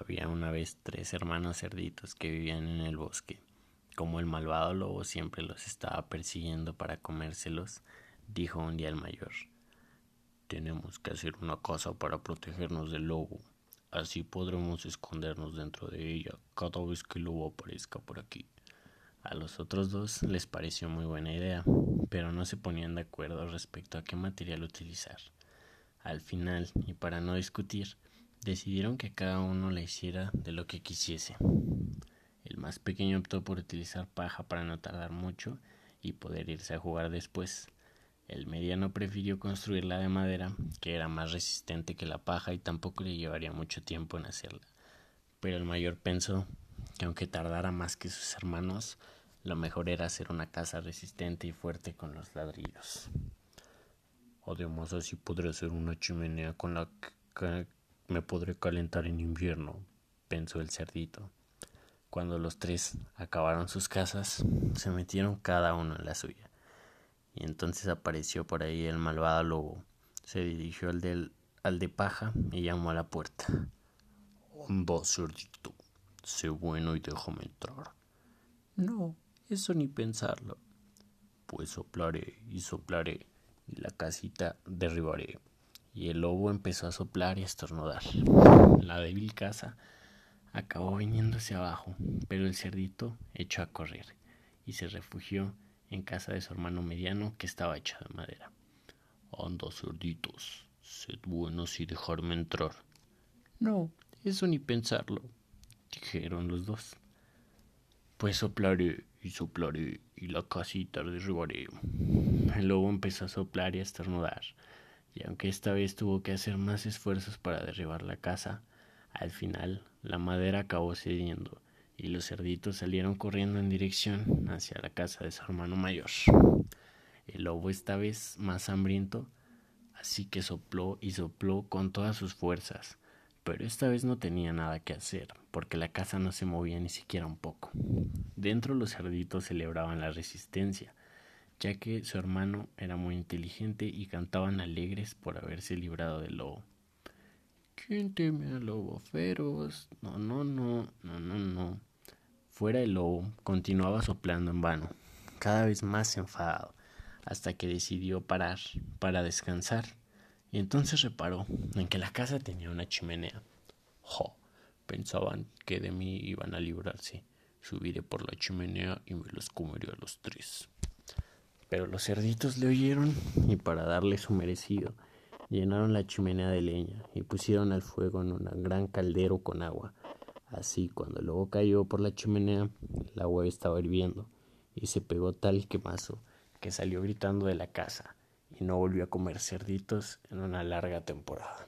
Había una vez tres hermanos cerditos que vivían en el bosque. Como el malvado lobo siempre los estaba persiguiendo para comérselos, dijo un día el mayor. Tenemos que hacer una casa para protegernos del lobo. Así podremos escondernos dentro de ella cada vez que el lobo aparezca por aquí. A los otros dos les pareció muy buena idea, pero no se ponían de acuerdo respecto a qué material utilizar. Al final, y para no discutir, decidieron que cada uno la hiciera de lo que quisiese. El más pequeño optó por utilizar paja para no tardar mucho y poder irse a jugar después. El mediano prefirió construirla de madera, que era más resistente que la paja y tampoco le llevaría mucho tiempo en hacerla. Pero el mayor pensó que aunque tardara más que sus hermanos, lo mejor era hacer una casa resistente y fuerte con los ladrillos. Además así podré hacer una chimenea con la que me podré calentar en invierno, pensó el cerdito. Cuando los tres acabaron sus casas, se metieron cada uno en la suya. Y entonces apareció por ahí el malvado lobo. Se dirigió al, del, al de paja y llamó a la puerta. Anda, cerdito, sé bueno y déjame entrar. No, eso ni pensarlo. Pues soplaré y soplaré y la casita derribaré y el lobo empezó a soplar y a estornudar. La débil casa acabó viniéndose abajo, pero el cerdito echó a correr y se refugió en casa de su hermano mediano que estaba hecha de madera. Anda, cerditos, sed buenos y dejarme entrar. No, eso ni pensarlo, dijeron los dos. Pues soplaré y soplaré y la casita derribaré. El lobo empezó a soplar y a estornudar y aunque esta vez tuvo que hacer más esfuerzos para derribar la casa, al final la madera acabó cediendo y los cerditos salieron corriendo en dirección hacia la casa de su hermano mayor. El lobo esta vez más hambriento, así que sopló y sopló con todas sus fuerzas, pero esta vez no tenía nada que hacer, porque la casa no se movía ni siquiera un poco. Dentro los cerditos celebraban la resistencia, ya que su hermano era muy inteligente y cantaban alegres por haberse librado del lobo. ¿Quién teme al lobo feroz? No, no, no, no, no, no. Fuera el lobo continuaba soplando en vano, cada vez más enfadado, hasta que decidió parar para descansar. Y entonces reparó en que la casa tenía una chimenea. ¡Jo! Pensaban que de mí iban a librarse. Subiré por la chimenea y me los comeré a los tres. Pero los cerditos le oyeron y para darle su merecido, llenaron la chimenea de leña y pusieron al fuego en un gran caldero con agua. Así, cuando el lobo cayó por la chimenea, el agua estaba hirviendo y se pegó tal quemazo que salió gritando de la casa y no volvió a comer cerditos en una larga temporada.